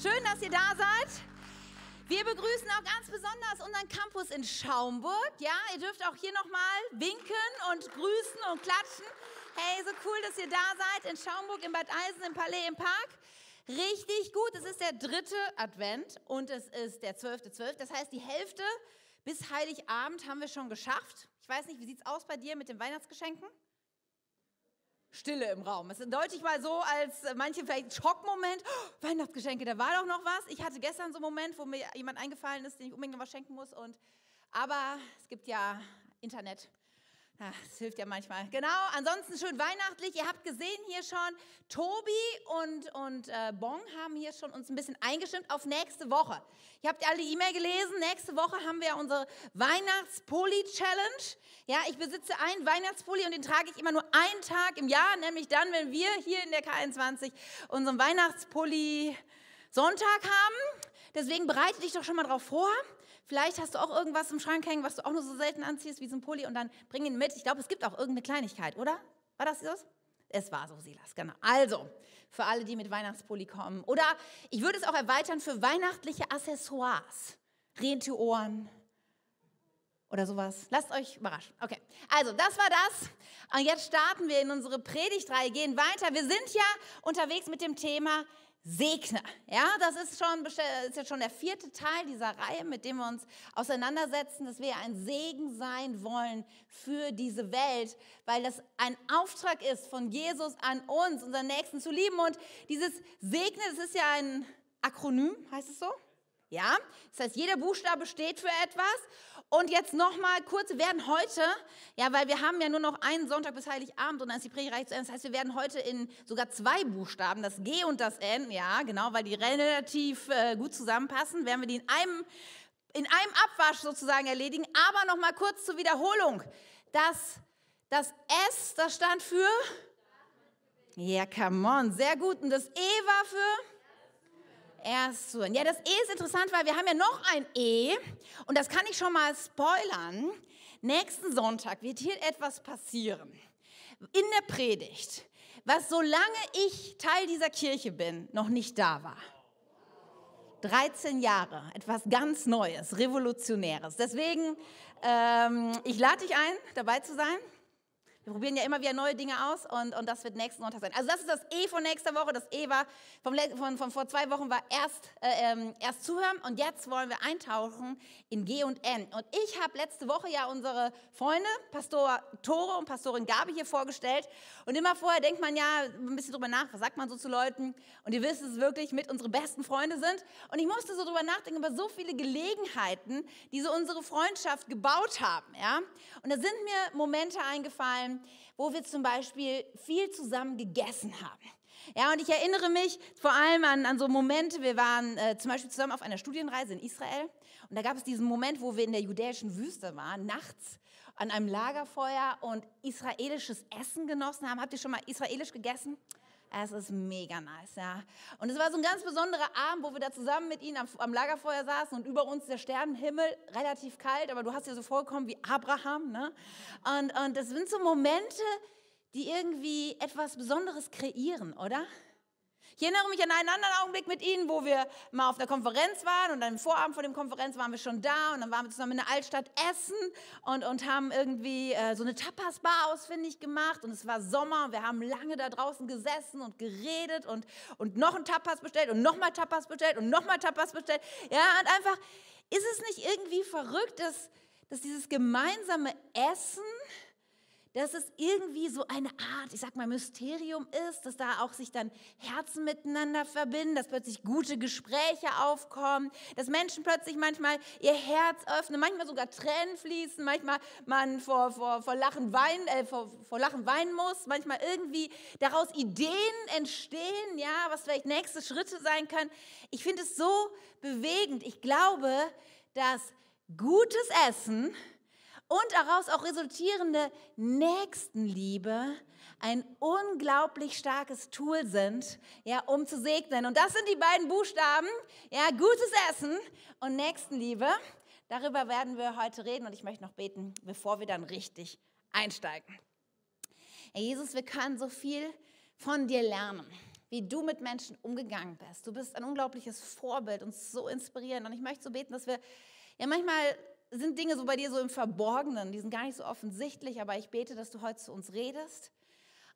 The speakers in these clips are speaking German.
schön, dass ihr da seid. Wir begrüßen auch ganz besonders unseren Campus in Schaumburg. Ja, ihr dürft auch hier nochmal winken und grüßen und klatschen. Hey, so cool, dass ihr da seid in Schaumburg, in Bad Eisen, im Palais, im Park. Richtig gut. Es ist der dritte Advent und es ist der zwölfte, zwölf. Das heißt, die Hälfte bis Heiligabend haben wir schon geschafft. Ich weiß nicht, wie sieht es aus bei dir mit den Weihnachtsgeschenken? Stille im Raum. Es ist deutlich mal so, als manche vielleicht Schockmoment. Oh, Weihnachtsgeschenke, da war doch noch was. Ich hatte gestern so einen Moment, wo mir jemand eingefallen ist, den ich unbedingt noch was schenken muss. Und, aber es gibt ja Internet das hilft ja manchmal. Genau, ansonsten schön weihnachtlich. Ihr habt gesehen hier schon, Tobi und, und äh, Bong haben hier schon uns ein bisschen eingestimmt auf nächste Woche. Ihr habt alle die E-Mail gelesen. Nächste Woche haben wir unsere Weihnachtspulli-Challenge. Ja, ich besitze einen Weihnachtspulli und den trage ich immer nur einen Tag im Jahr, nämlich dann, wenn wir hier in der K21 unseren Weihnachtspulli Sonntag haben. Deswegen bereite dich doch schon mal drauf vor. Vielleicht hast du auch irgendwas im Schrank hängen, was du auch nur so selten anziehst wie so ein Pulli und dann bring ihn mit. Ich glaube, es gibt auch irgendeine Kleinigkeit, oder? War das das? Es war so, Silas, genau. Also, für alle, die mit Weihnachtspulli kommen. Oder ich würde es auch erweitern für weihnachtliche Accessoires. Rentiohren oder sowas. Lasst euch überraschen. Okay, also das war das. Und jetzt starten wir in unsere Predigtreihe, gehen weiter. Wir sind ja unterwegs mit dem Thema segne. Ja, das ist, schon, ist jetzt schon der vierte Teil dieser Reihe, mit dem wir uns auseinandersetzen, dass wir ein Segen sein wollen für diese Welt, weil das ein Auftrag ist von Jesus an uns, unseren Nächsten zu lieben. Und dieses Segne, das ist ja ein Akronym, heißt es so? Ja, das heißt, jeder Buchstabe steht für etwas. Und jetzt nochmal kurz, wir werden heute, ja, weil wir haben ja nur noch einen Sonntag bis Heiligabend und dann ist die Predigt zu Ende. Das heißt, wir werden heute in sogar zwei Buchstaben, das G und das N, ja, genau, weil die relativ äh, gut zusammenpassen, werden wir die in einem, in einem Abwasch sozusagen erledigen. Aber nochmal kurz zur Wiederholung. Das, das S, das stand für? Ja, come on, sehr gut. Und das E war für? Erst. Ja, das E ist interessant, weil wir haben ja noch ein E und das kann ich schon mal spoilern. Nächsten Sonntag wird hier etwas passieren. In der Predigt, was solange ich Teil dieser Kirche bin, noch nicht da war. 13 Jahre, etwas ganz Neues, Revolutionäres. Deswegen, ähm, ich lade dich ein, dabei zu sein. Wir probieren ja immer wieder neue Dinge aus und, und das wird nächsten Sonntag sein. Also das ist das E von nächster Woche. Das E war vom, von, von vor zwei Wochen war erst, äh, ähm, erst zuhören und jetzt wollen wir eintauchen in G und N. Und ich habe letzte Woche ja unsere Freunde, Pastor Tore und Pastorin Gabi hier vorgestellt. Und immer vorher denkt man ja ein bisschen drüber nach, was sagt man so zu Leuten. Und ihr wisst es wirklich, mit unsere besten Freunde sind. Und ich musste so drüber nachdenken über so viele Gelegenheiten, die so unsere Freundschaft gebaut haben. Ja? Und da sind mir Momente eingefallen, wo wir zum Beispiel viel zusammen gegessen haben. Ja, und ich erinnere mich vor allem an, an so Momente, wir waren äh, zum Beispiel zusammen auf einer Studienreise in Israel und da gab es diesen Moment, wo wir in der judäischen Wüste waren, nachts an einem Lagerfeuer und israelisches Essen genossen haben. Habt ihr schon mal israelisch gegessen? Es ist mega nice, ja. Und es war so ein ganz besonderer Abend, wo wir da zusammen mit ihnen am, am, Lagerfeuer saßen und über uns der Sternenhimmel, relativ kalt, aber du hast ja so vorgekommen wie Abraham, ne? Und, und das sind so Momente, die irgendwie etwas Besonderes kreieren, oder? Ich erinnere mich an einen anderen Augenblick mit Ihnen, wo wir mal auf einer Konferenz waren und am Vorabend vor dem Konferenz waren wir schon da und dann waren wir zusammen in der Altstadt essen und, und haben irgendwie äh, so eine Tapas-Bar ausfindig gemacht und es war Sommer und wir haben lange da draußen gesessen und geredet und, und noch ein Tapas bestellt und nochmal Tapas bestellt und nochmal Tapas bestellt. Ja, und einfach, ist es nicht irgendwie verrückt, dass, dass dieses gemeinsame Essen dass es irgendwie so eine Art, ich sag mal, Mysterium ist, dass da auch sich dann Herzen miteinander verbinden, dass plötzlich gute Gespräche aufkommen, dass Menschen plötzlich manchmal ihr Herz öffnen, manchmal sogar Tränen fließen, manchmal man vor, vor, vor, Lachen, weinen, äh, vor, vor Lachen weinen muss, manchmal irgendwie daraus Ideen entstehen, ja, was vielleicht nächste Schritte sein können. Ich finde es so bewegend. Ich glaube, dass gutes Essen, und daraus auch resultierende Nächstenliebe ein unglaublich starkes Tool sind, ja, um zu segnen. Und das sind die beiden Buchstaben, ja, gutes Essen und Nächstenliebe. Darüber werden wir heute reden und ich möchte noch beten, bevor wir dann richtig einsteigen. Herr Jesus, wir können so viel von dir lernen. wie du mit Menschen umgegangen bist. Du bist ein unglaubliches Vorbild und so inspirierend. Und ich möchte so beten, dass wir, ja manchmal sind Dinge so bei dir so im Verborgenen, die sind gar nicht so offensichtlich, aber ich bete, dass du heute zu uns redest.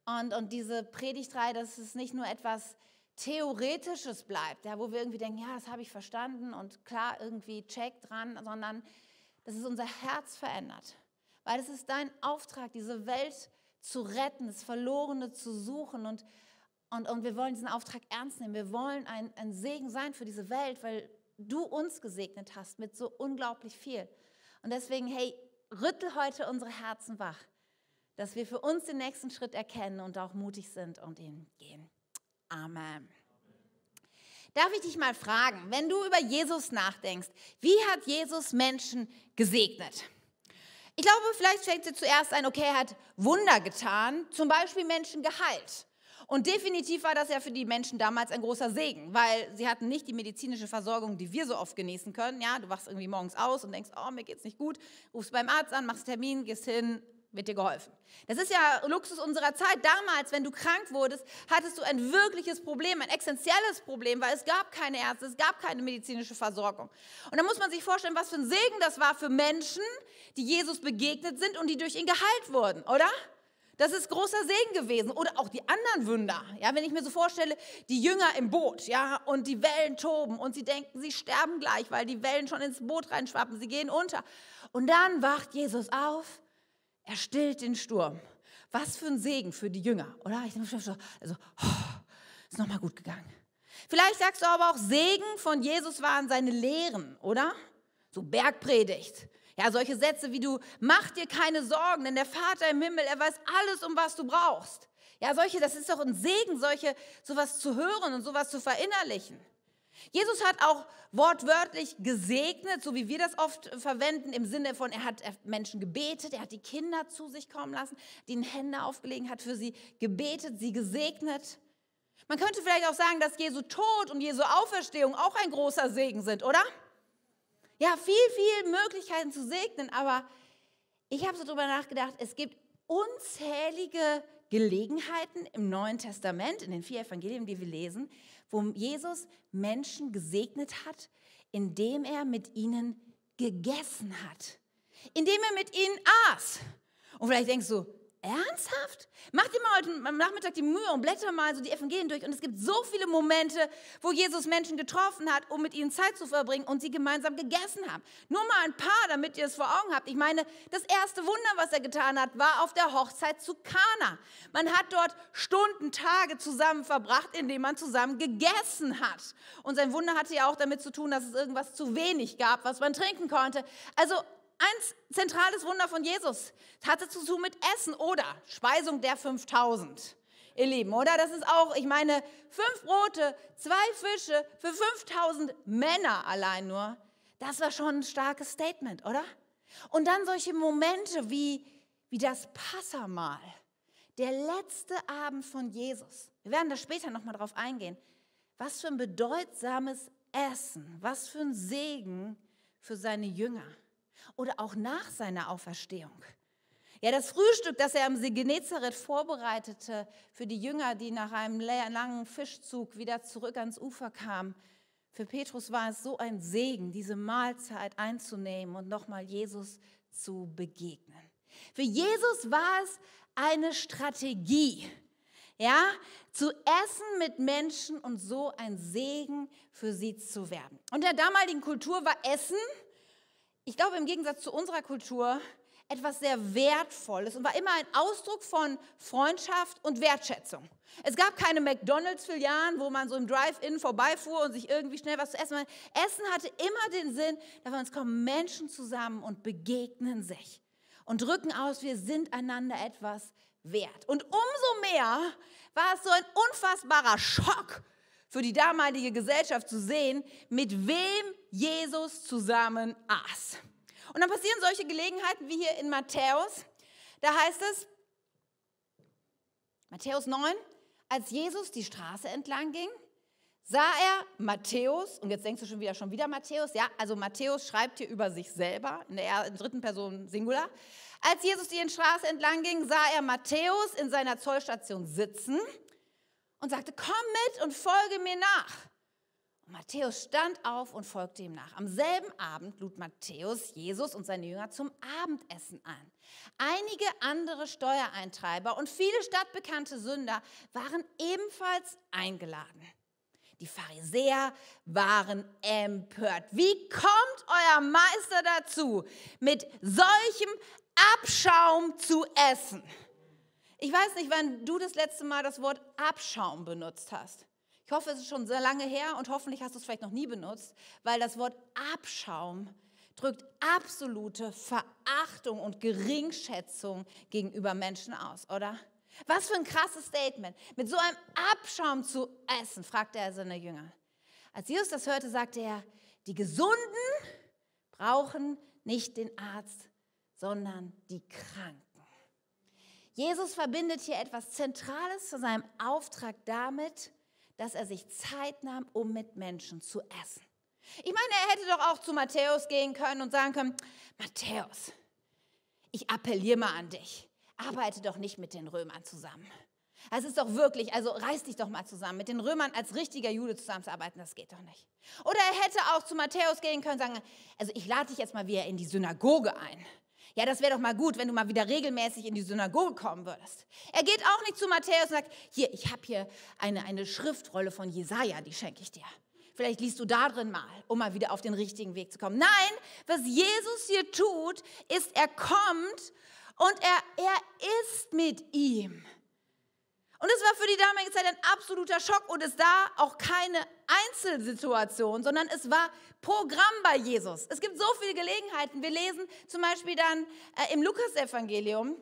Und, und diese Predigtreihe, dass es nicht nur etwas Theoretisches bleibt, ja, wo wir irgendwie denken, ja, das habe ich verstanden und klar irgendwie check dran, sondern dass es unser Herz verändert. Weil es ist dein Auftrag, diese Welt zu retten, das Verlorene zu suchen und und, und wir wollen diesen Auftrag ernst nehmen. Wir wollen ein, ein Segen sein für diese Welt, weil du uns gesegnet hast mit so unglaublich viel. Und deswegen, hey, rüttel heute unsere Herzen wach, dass wir für uns den nächsten Schritt erkennen und auch mutig sind und ihn gehen. Amen. Darf ich dich mal fragen, wenn du über Jesus nachdenkst, wie hat Jesus Menschen gesegnet? Ich glaube, vielleicht fällt dir zuerst ein, okay, er hat Wunder getan, zum Beispiel Menschen geheilt. Und definitiv war das ja für die Menschen damals ein großer Segen, weil sie hatten nicht die medizinische Versorgung, die wir so oft genießen können. Ja, du wachst irgendwie morgens aus und denkst, oh, mir geht's nicht gut, rufst beim Arzt an, machst Termin, gehst hin, wird dir geholfen. Das ist ja Luxus unserer Zeit. Damals, wenn du krank wurdest, hattest du ein wirkliches Problem, ein essentielles Problem, weil es gab keine Ärzte, es gab keine medizinische Versorgung. Und da muss man sich vorstellen, was für ein Segen das war für Menschen, die Jesus begegnet sind und die durch ihn geheilt wurden, oder? Das ist großer Segen gewesen. Oder auch die anderen Wunder. Ja, wenn ich mir so vorstelle, die Jünger im Boot, ja, und die Wellen toben und sie denken, sie sterben gleich, weil die Wellen schon ins Boot reinschwappen, sie gehen unter. Und dann wacht Jesus auf, er stillt den Sturm. Was für ein Segen für die Jünger, oder? Ich denke, also, oh, ist nochmal gut gegangen. Vielleicht sagst du aber auch, Segen von Jesus waren seine Lehren, oder? So Bergpredigt. Ja, solche Sätze wie du, mach dir keine Sorgen, denn der Vater im Himmel, er weiß alles, um was du brauchst. Ja, solche, das ist doch ein Segen, solche, sowas zu hören und sowas zu verinnerlichen. Jesus hat auch wortwörtlich gesegnet, so wie wir das oft verwenden, im Sinne von, er hat Menschen gebetet, er hat die Kinder zu sich kommen lassen, denen Hände aufgelegen hat, für sie gebetet, sie gesegnet. Man könnte vielleicht auch sagen, dass Jesu Tod und Jesu Auferstehung auch ein großer Segen sind, oder? Ja, viel, viel Möglichkeiten zu segnen, aber ich habe so darüber nachgedacht, es gibt unzählige Gelegenheiten im Neuen Testament, in den vier Evangelien, die wir lesen, wo Jesus Menschen gesegnet hat, indem er mit ihnen gegessen hat, indem er mit ihnen aß. Und vielleicht denkst du, Ernsthaft? Mach dir mal heute am Nachmittag die Mühe und blätter mal so die Evangelien durch. Und es gibt so viele Momente, wo Jesus Menschen getroffen hat, um mit ihnen Zeit zu verbringen und sie gemeinsam gegessen haben. Nur mal ein paar, damit ihr es vor Augen habt. Ich meine, das erste Wunder, was er getan hat, war auf der Hochzeit zu Kana. Man hat dort Stunden, Tage zusammen verbracht, indem man zusammen gegessen hat. Und sein Wunder hatte ja auch damit zu tun, dass es irgendwas zu wenig gab, was man trinken konnte. Also ein zentrales Wunder von Jesus. Hatte zu tun mit Essen oder Speisung der 5000. Ihr Lieben, oder? Das ist auch, ich meine, fünf Brote, zwei Fische für 5000 Männer allein nur. Das war schon ein starkes Statement, oder? Und dann solche Momente wie, wie das Passamal, der letzte Abend von Jesus. Wir werden da später nochmal drauf eingehen. Was für ein bedeutsames Essen, was für ein Segen für seine Jünger oder auch nach seiner Auferstehung. Ja, das Frühstück, das er am See Genezareth vorbereitete für die Jünger, die nach einem langen Fischzug wieder zurück ans Ufer kamen, für Petrus war es so ein Segen, diese Mahlzeit einzunehmen und nochmal Jesus zu begegnen. Für Jesus war es eine Strategie, ja, zu essen mit Menschen und so ein Segen für sie zu werden. Und der damaligen Kultur war Essen ich glaube, im Gegensatz zu unserer Kultur etwas sehr Wertvolles und war immer ein Ausdruck von Freundschaft und Wertschätzung. Es gab keine McDonalds-Filialen, wo man so im Drive-In vorbeifuhr und sich irgendwie schnell was zu essen. Essen hatte immer den Sinn, dass uns kommen Menschen zusammen und begegnen sich und drücken aus, wir sind einander etwas wert. Und umso mehr war es so ein unfassbarer Schock für die damalige Gesellschaft zu sehen, mit wem Jesus zusammen aß. Und dann passieren solche Gelegenheiten wie hier in Matthäus. Da heißt es, Matthäus 9, als Jesus die Straße entlang ging, sah er Matthäus, und jetzt denkst du schon wieder, schon wieder Matthäus, ja, also Matthäus schreibt hier über sich selber in der dritten Person Singular. Als Jesus die Straße entlang ging, sah er Matthäus in seiner Zollstation sitzen und sagte, komm mit und folge mir nach. Und Matthäus stand auf und folgte ihm nach. Am selben Abend lud Matthäus Jesus und seine Jünger zum Abendessen ein. Einige andere Steuereintreiber und viele stadtbekannte Sünder waren ebenfalls eingeladen. Die Pharisäer waren empört. Wie kommt euer Meister dazu, mit solchem Abschaum zu essen? Ich weiß nicht, wann du das letzte Mal das Wort Abschaum benutzt hast. Ich hoffe, es ist schon sehr lange her und hoffentlich hast du es vielleicht noch nie benutzt, weil das Wort Abschaum drückt absolute Verachtung und Geringschätzung gegenüber Menschen aus, oder? Was für ein krasses Statement. Mit so einem Abschaum zu essen, fragte er seine Jünger. Als Jesus das hörte, sagte er, die Gesunden brauchen nicht den Arzt, sondern die Kranken. Jesus verbindet hier etwas Zentrales zu seinem Auftrag damit, dass er sich Zeit nahm, um mit Menschen zu essen. Ich meine, er hätte doch auch zu Matthäus gehen können und sagen können, Matthäus, ich appelliere mal an dich, arbeite doch nicht mit den Römern zusammen. Es ist doch wirklich, also reiß dich doch mal zusammen. Mit den Römern als richtiger Jude zusammenzuarbeiten, das geht doch nicht. Oder er hätte auch zu Matthäus gehen können und sagen, also ich lade dich jetzt mal wieder in die Synagoge ein. Ja, das wäre doch mal gut, wenn du mal wieder regelmäßig in die Synagoge kommen würdest. Er geht auch nicht zu Matthäus und sagt, hier, ich habe hier eine, eine Schriftrolle von Jesaja, die schenke ich dir. Vielleicht liest du da drin mal, um mal wieder auf den richtigen Weg zu kommen. Nein, was Jesus hier tut, ist, er kommt und er, er ist mit ihm. Und es war für die damalige Zeit ein absoluter Schock und es war auch keine Einzelsituation, sondern es war Programm bei Jesus. Es gibt so viele Gelegenheiten. Wir lesen zum Beispiel dann äh, im Lukasevangelium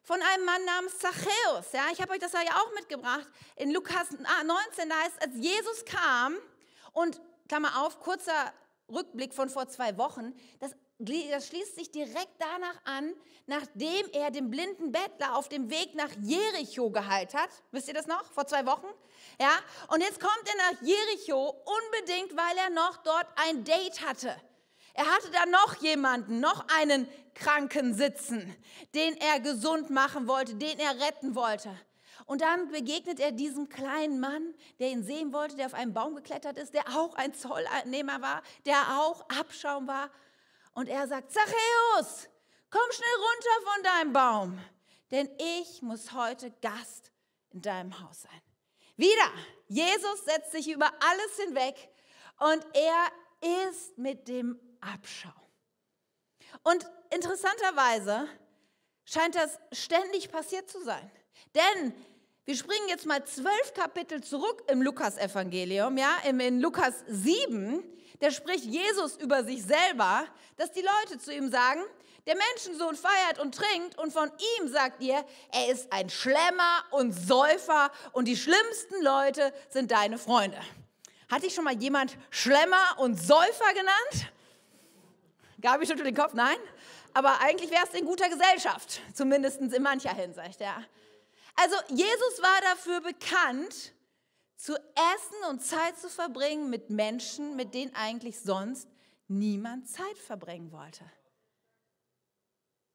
von einem Mann namens Zachäus. Ja, ich habe euch das ja auch mitgebracht. In Lukas 19, da heißt, als Jesus kam und, Klammer auf, kurzer Rückblick von vor zwei Wochen, das das schließt sich direkt danach an, nachdem er den blinden Bettler auf dem Weg nach Jericho geheilt hat. Wisst ihr das noch? Vor zwei Wochen? Ja? Und jetzt kommt er nach Jericho unbedingt, weil er noch dort ein Date hatte. Er hatte da noch jemanden, noch einen Kranken sitzen, den er gesund machen wollte, den er retten wollte. Und dann begegnet er diesem kleinen Mann, der ihn sehen wollte, der auf einen Baum geklettert ist, der auch ein Zollnehmer war, der auch Abschaum war. Und er sagt, Zachäus, komm schnell runter von deinem Baum, denn ich muss heute Gast in deinem Haus sein. Wieder, Jesus setzt sich über alles hinweg und er ist mit dem Abschau. Und interessanterweise scheint das ständig passiert zu sein. Denn wir springen jetzt mal zwölf Kapitel zurück im Lukas-Evangelium, ja, in Lukas 7 da spricht Jesus über sich selber, dass die Leute zu ihm sagen, der Menschensohn feiert und trinkt und von ihm sagt ihr, er ist ein Schlemmer und Säufer und die schlimmsten Leute sind deine Freunde. Hat dich schon mal jemand Schlemmer und Säufer genannt? Gabi schüttelt den Kopf, nein. Aber eigentlich wärst du in guter Gesellschaft, zumindest in mancher Hinsicht. Ja. Also Jesus war dafür bekannt, zu essen und Zeit zu verbringen mit Menschen, mit denen eigentlich sonst niemand Zeit verbringen wollte.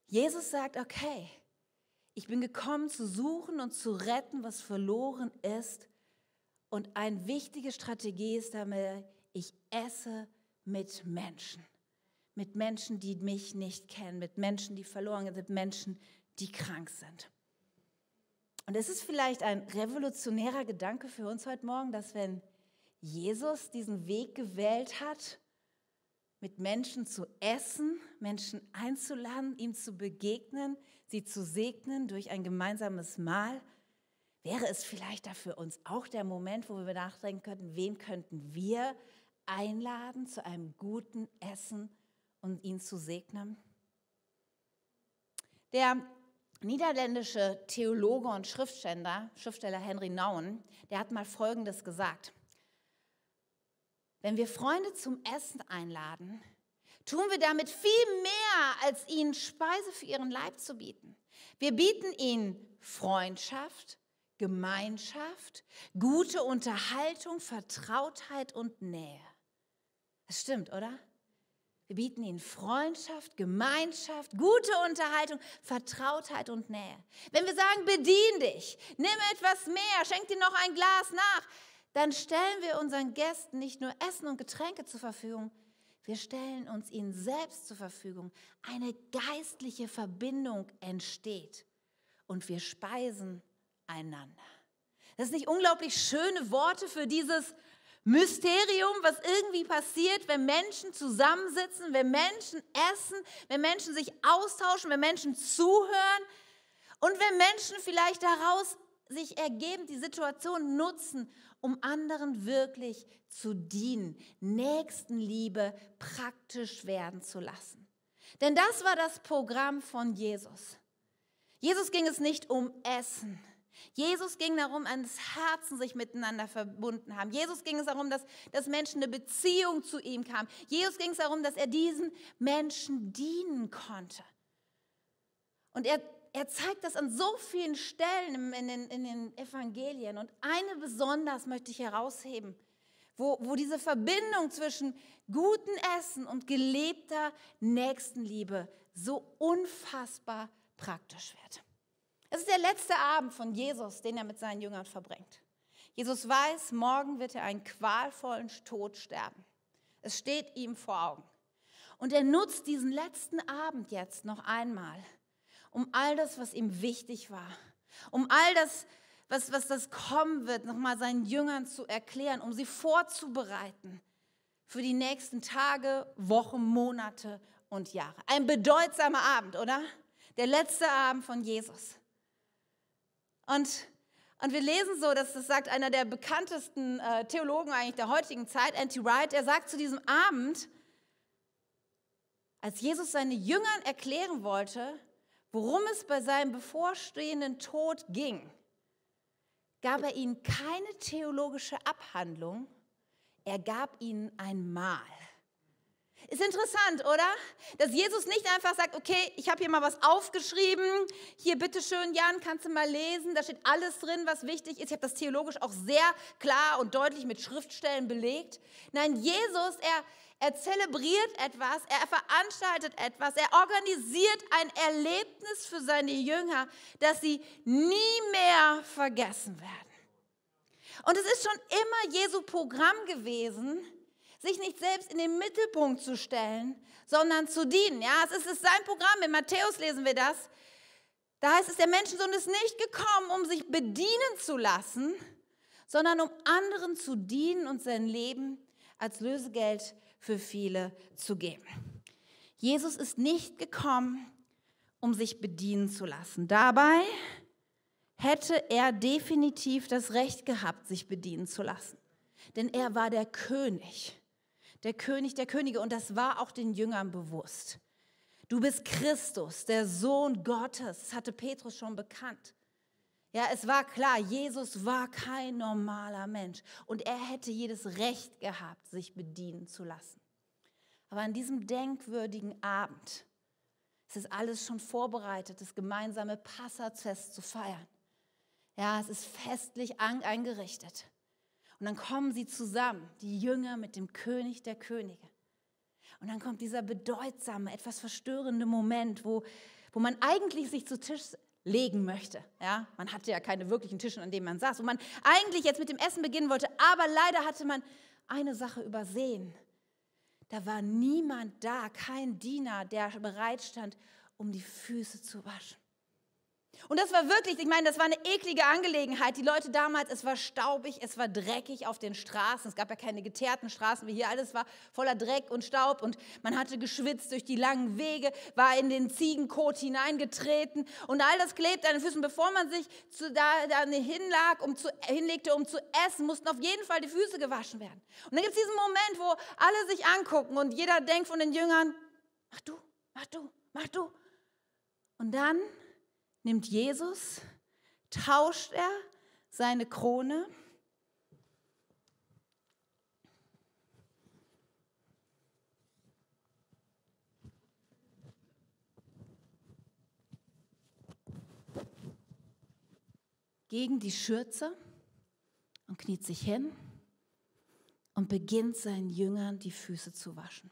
Jesus sagt, okay, ich bin gekommen zu suchen und zu retten, was verloren ist. Und eine wichtige Strategie ist damit, ich esse mit Menschen. Mit Menschen, die mich nicht kennen, mit Menschen, die verloren sind, mit Menschen, die krank sind. Und es ist vielleicht ein revolutionärer Gedanke für uns heute Morgen, dass wenn Jesus diesen Weg gewählt hat, mit Menschen zu essen, Menschen einzuladen, ihm zu begegnen, sie zu segnen durch ein gemeinsames Mahl, wäre es vielleicht da für uns auch der Moment, wo wir nachdenken könnten, wen könnten wir einladen zu einem guten Essen und ihn zu segnen? Der niederländische Theologe und Schriftsteller, Schriftsteller Henry Nouwen, der hat mal Folgendes gesagt. Wenn wir Freunde zum Essen einladen, tun wir damit viel mehr, als ihnen Speise für ihren Leib zu bieten. Wir bieten ihnen Freundschaft, Gemeinschaft, gute Unterhaltung, Vertrautheit und Nähe. Das stimmt, oder? Wir bieten ihnen Freundschaft, Gemeinschaft, gute Unterhaltung, Vertrautheit und Nähe. Wenn wir sagen, bedien dich, nimm etwas mehr, schenk dir noch ein Glas nach, dann stellen wir unseren Gästen nicht nur Essen und Getränke zur Verfügung, wir stellen uns ihnen selbst zur Verfügung. Eine geistliche Verbindung entsteht und wir speisen einander. Das sind nicht unglaublich schöne Worte für dieses Mysterium, was irgendwie passiert, wenn Menschen zusammensitzen, wenn Menschen essen, wenn Menschen sich austauschen, wenn Menschen zuhören und wenn Menschen vielleicht daraus sich ergeben, die Situation nutzen, um anderen wirklich zu dienen, Nächstenliebe praktisch werden zu lassen. Denn das war das Programm von Jesus. Jesus ging es nicht um Essen. Jesus ging darum, ans Herzen sich miteinander verbunden haben. Jesus ging es darum, dass, dass Menschen eine Beziehung zu ihm kamen. Jesus ging es darum, dass er diesen Menschen dienen konnte. Und er, er zeigt das an so vielen Stellen in den, in den Evangelien. Und eine besonders möchte ich herausheben, wo, wo diese Verbindung zwischen gutem Essen und gelebter Nächstenliebe so unfassbar praktisch wird. Es ist der letzte Abend von Jesus, den er mit seinen Jüngern verbringt. Jesus weiß, morgen wird er einen qualvollen Tod sterben. Es steht ihm vor Augen. Und er nutzt diesen letzten Abend jetzt noch einmal, um all das, was ihm wichtig war, um all das, was, was das kommen wird, nochmal seinen Jüngern zu erklären, um sie vorzubereiten für die nächsten Tage, Wochen, Monate und Jahre. Ein bedeutsamer Abend, oder? Der letzte Abend von Jesus. Und, und wir lesen so, dass das sagt einer der bekanntesten äh, Theologen eigentlich der heutigen Zeit, Anti Wright, er sagt zu diesem Abend, als Jesus seine Jüngern erklären wollte, worum es bei seinem bevorstehenden Tod ging, gab er ihnen keine theologische Abhandlung, er gab ihnen ein Mahl. Ist interessant, oder? Dass Jesus nicht einfach sagt, okay, ich habe hier mal was aufgeschrieben, hier bitteschön, Jan, kannst du mal lesen, da steht alles drin, was wichtig ist. Ich habe das theologisch auch sehr klar und deutlich mit Schriftstellen belegt. Nein, Jesus, er, er zelebriert etwas, er veranstaltet etwas, er organisiert ein Erlebnis für seine Jünger, das sie nie mehr vergessen werden. Und es ist schon immer Jesu Programm gewesen, sich nicht selbst in den Mittelpunkt zu stellen, sondern zu dienen. Ja, es ist sein Programm. In Matthäus lesen wir das. Da heißt es, der Menschensohn ist nicht gekommen, um sich bedienen zu lassen, sondern um anderen zu dienen und sein Leben als Lösegeld für viele zu geben. Jesus ist nicht gekommen, um sich bedienen zu lassen. Dabei hätte er definitiv das Recht gehabt, sich bedienen zu lassen. Denn er war der König der König der Könige. Und das war auch den Jüngern bewusst. Du bist Christus, der Sohn Gottes. Das hatte Petrus schon bekannt. Ja, es war klar, Jesus war kein normaler Mensch und er hätte jedes Recht gehabt, sich bedienen zu lassen. Aber an diesem denkwürdigen Abend es ist alles schon vorbereitet, das gemeinsame Passafest zu feiern. Ja, es ist festlich eingerichtet. Und dann kommen sie zusammen, die Jünger mit dem König der Könige. Und dann kommt dieser bedeutsame, etwas verstörende Moment, wo, wo man eigentlich sich zu Tisch legen möchte. Ja, man hatte ja keine wirklichen Tische, an denen man saß, wo man eigentlich jetzt mit dem Essen beginnen wollte, aber leider hatte man eine Sache übersehen. Da war niemand da, kein Diener, der bereit stand, um die Füße zu waschen. Und das war wirklich, ich meine, das war eine eklige Angelegenheit. Die Leute damals, es war staubig, es war dreckig auf den Straßen. Es gab ja keine geteerten Straßen wie hier. Alles war voller Dreck und Staub und man hatte geschwitzt durch die langen Wege, war in den Ziegenkot hineingetreten und all das klebte an den Füßen. Bevor man sich zu, da, da hinlag, um zu, hinlegte, um zu essen, mussten auf jeden Fall die Füße gewaschen werden. Und dann gibt es diesen Moment, wo alle sich angucken und jeder denkt von den Jüngern, mach du, mach du, mach du. Und dann nimmt Jesus, tauscht er seine Krone gegen die Schürze und kniet sich hin und beginnt seinen Jüngern die Füße zu waschen.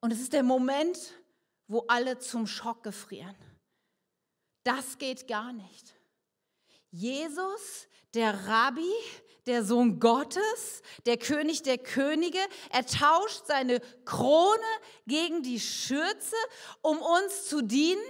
Und es ist der Moment, wo alle zum Schock gefrieren. Das geht gar nicht. Jesus, der Rabbi, der Sohn Gottes, der König der Könige, er tauscht seine Krone gegen die Schürze, um uns zu dienen.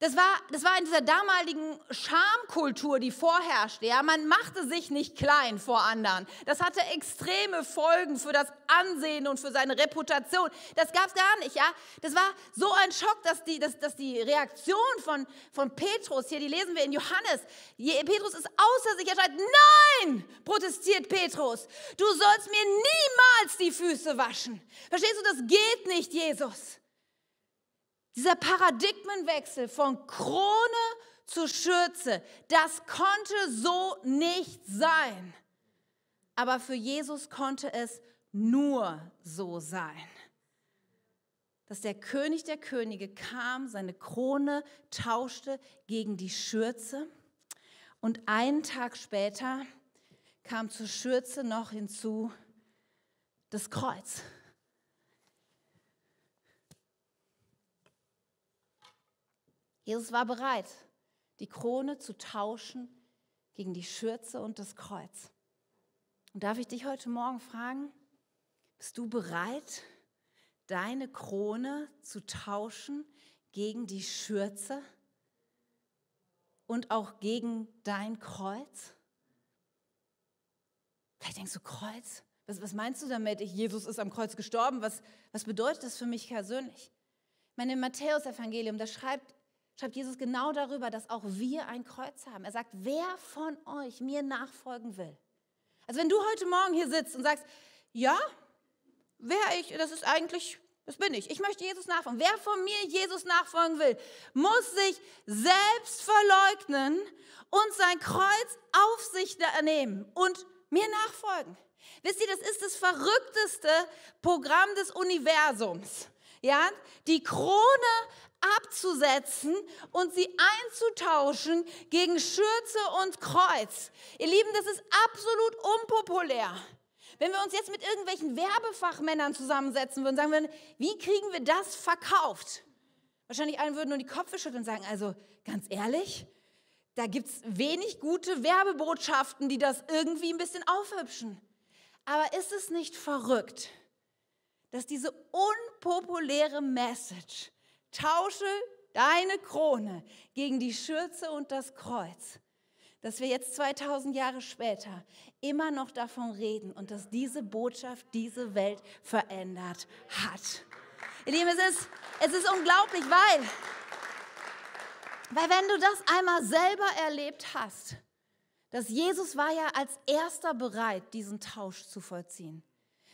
Das war, das war in dieser damaligen Schamkultur, die vorherrschte. Ja, man machte sich nicht klein vor anderen. Das hatte extreme Folgen für das Ansehen und für seine Reputation. Das gab es gar nicht. Ja, das war so ein Schock, dass die, dass, dass die Reaktion von, von Petrus hier, die lesen wir in Johannes. Petrus ist außer sich. Er schreit: Nein, protestiert Petrus. Du sollst mir niemals die Füße waschen. Verstehst du? Das geht nicht, Jesus. Dieser Paradigmenwechsel von Krone zu Schürze, das konnte so nicht sein. Aber für Jesus konnte es nur so sein. Dass der König der Könige kam, seine Krone tauschte gegen die Schürze und einen Tag später kam zur Schürze noch hinzu das Kreuz. Jesus war bereit, die Krone zu tauschen gegen die Schürze und das Kreuz. Und darf ich dich heute Morgen fragen, bist du bereit, deine Krone zu tauschen gegen die Schürze und auch gegen dein Kreuz? Vielleicht denkst du, Kreuz? Was, was meinst du damit? Ich, Jesus ist am Kreuz gestorben. Was, was bedeutet das für mich persönlich? Ich meine, im Matthäus-Evangelium, da schreibt schreibt Jesus genau darüber, dass auch wir ein Kreuz haben. Er sagt, wer von euch mir nachfolgen will. Also wenn du heute Morgen hier sitzt und sagst, ja, wer ich, das ist eigentlich, das bin ich. Ich möchte Jesus nachfolgen. Wer von mir Jesus nachfolgen will, muss sich selbst verleugnen und sein Kreuz auf sich nehmen und mir nachfolgen. Wisst ihr, das ist das verrückteste Programm des Universums. Ja, die Krone abzusetzen und sie einzutauschen gegen Schürze und Kreuz. Ihr Lieben, das ist absolut unpopulär. Wenn wir uns jetzt mit irgendwelchen Werbefachmännern zusammensetzen würden, sagen wir, wie kriegen wir das verkauft? Wahrscheinlich allen würden nur die Köpfe schütteln und sagen, also ganz ehrlich, da gibt es wenig gute Werbebotschaften, die das irgendwie ein bisschen aufhübschen. Aber ist es nicht verrückt, dass diese unpopuläre Message Tausche deine Krone gegen die Schürze und das Kreuz. Dass wir jetzt 2000 Jahre später immer noch davon reden und dass diese Botschaft diese Welt verändert hat. Ihr Lieben, es ist, es ist unglaublich, weil, weil wenn du das einmal selber erlebt hast, dass Jesus war ja als erster bereit, diesen Tausch zu vollziehen,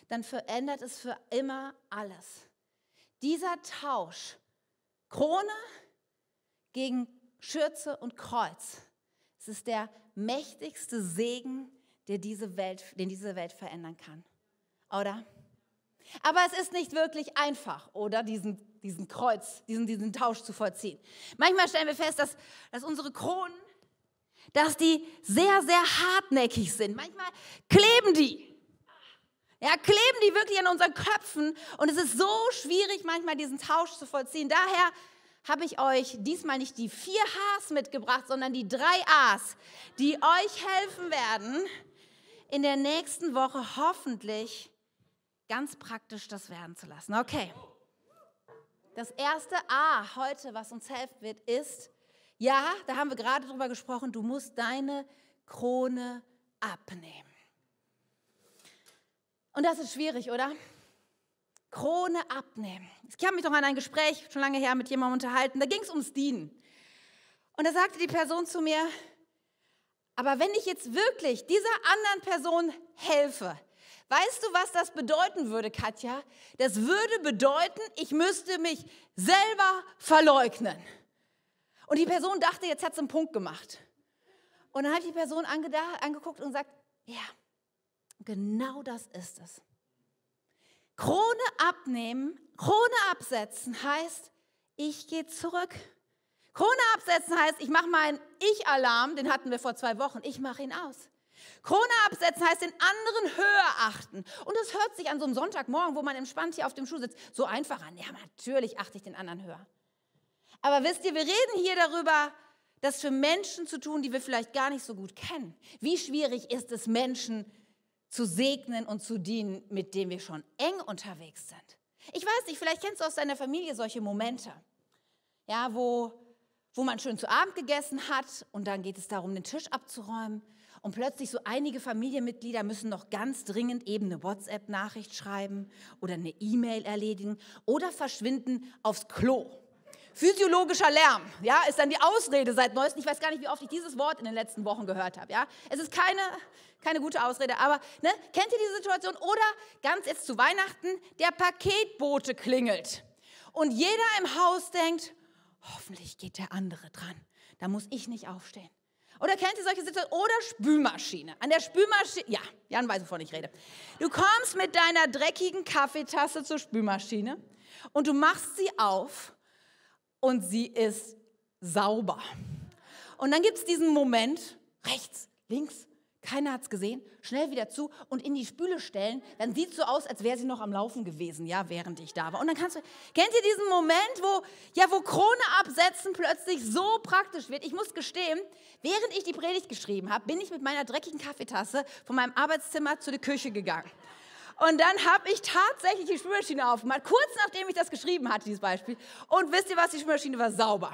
dann verändert es für immer alles. Dieser Tausch Krone gegen Schürze und Kreuz. Es ist der mächtigste Segen, der diese Welt, den diese Welt verändern kann. Oder? Aber es ist nicht wirklich einfach, oder? Diesen, diesen Kreuz, diesen, diesen Tausch zu vollziehen. Manchmal stellen wir fest, dass, dass unsere Kronen, dass die sehr, sehr hartnäckig sind. Manchmal kleben die. Ja, kleben die wirklich an unseren Köpfen und es ist so schwierig, manchmal diesen Tausch zu vollziehen. Daher habe ich euch diesmal nicht die vier Hs mitgebracht, sondern die drei As, die euch helfen werden, in der nächsten Woche hoffentlich ganz praktisch das werden zu lassen. Okay. Das erste A heute, was uns helfen wird, ist, ja, da haben wir gerade drüber gesprochen, du musst deine Krone abnehmen. Und das ist schwierig, oder? Krone abnehmen. Ich habe mich doch an ein Gespräch schon lange her mit jemandem unterhalten, da ging es ums Dienen. Und da sagte die Person zu mir, aber wenn ich jetzt wirklich dieser anderen Person helfe, weißt du, was das bedeuten würde, Katja? Das würde bedeuten, ich müsste mich selber verleugnen. Und die Person dachte, jetzt hat sie einen Punkt gemacht. Und dann hat die Person angeguckt und sagt, ja, Genau das ist es. Krone abnehmen, Krone absetzen heißt, ich gehe zurück. Krone absetzen heißt, ich mache meinen Ich-Alarm, den hatten wir vor zwei Wochen, ich mache ihn aus. Krone absetzen heißt den anderen höher achten. Und das hört sich an so einem Sonntagmorgen, wo man entspannt hier auf dem Schuh sitzt, so einfach an. Ja, natürlich achte ich den anderen höher. Aber wisst ihr, wir reden hier darüber, das für Menschen zu tun, die wir vielleicht gar nicht so gut kennen. Wie schwierig ist es, Menschen zu segnen und zu dienen, mit denen wir schon eng unterwegs sind. Ich weiß nicht, vielleicht kennst du aus deiner Familie solche Momente, ja, wo, wo man schön zu Abend gegessen hat und dann geht es darum, den Tisch abzuräumen und plötzlich so einige Familienmitglieder müssen noch ganz dringend eben eine WhatsApp-Nachricht schreiben oder eine E-Mail erledigen oder verschwinden aufs Klo. Physiologischer Lärm, ja, ist dann die Ausrede seit neuestem. Ich weiß gar nicht, wie oft ich dieses Wort in den letzten Wochen gehört habe, ja. Es ist keine, keine gute Ausrede, aber ne, kennt ihr diese Situation? Oder ganz jetzt zu Weihnachten, der Paketbote klingelt und jeder im Haus denkt, hoffentlich geht der andere dran, da muss ich nicht aufstehen. Oder kennt ihr solche Situationen? Oder Spülmaschine. An der Spülmaschine, ja, Jan weiß, wovon ich rede. Du kommst mit deiner dreckigen Kaffeetasse zur Spülmaschine und du machst sie auf und sie ist sauber. Und dann gibt es diesen Moment, rechts, links, keiner hat es gesehen, schnell wieder zu und in die Spüle stellen. Dann sieht es so aus, als wäre sie noch am Laufen gewesen, ja, während ich da war. Und dann kannst du, kennt ihr diesen Moment, wo, ja, wo Krone absetzen plötzlich so praktisch wird? Ich muss gestehen, während ich die Predigt geschrieben habe, bin ich mit meiner dreckigen Kaffeetasse von meinem Arbeitszimmer zu der Küche gegangen. Und dann habe ich tatsächlich die Spülmaschine aufgemacht, kurz nachdem ich das geschrieben hatte, dieses Beispiel. Und wisst ihr was, die Spülmaschine war sauber.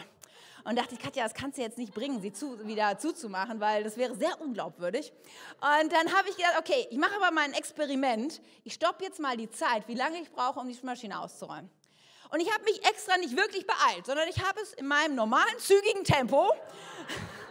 Und dachte ich, Katja, das kannst du jetzt nicht bringen, sie zu, wieder zuzumachen, weil das wäre sehr unglaubwürdig. Und dann habe ich gedacht, okay, ich mache aber mal ein Experiment. Ich stoppe jetzt mal die Zeit, wie lange ich brauche, um die Spülmaschine auszuräumen. Und ich habe mich extra nicht wirklich beeilt, sondern ich habe es in meinem normalen, zügigen Tempo.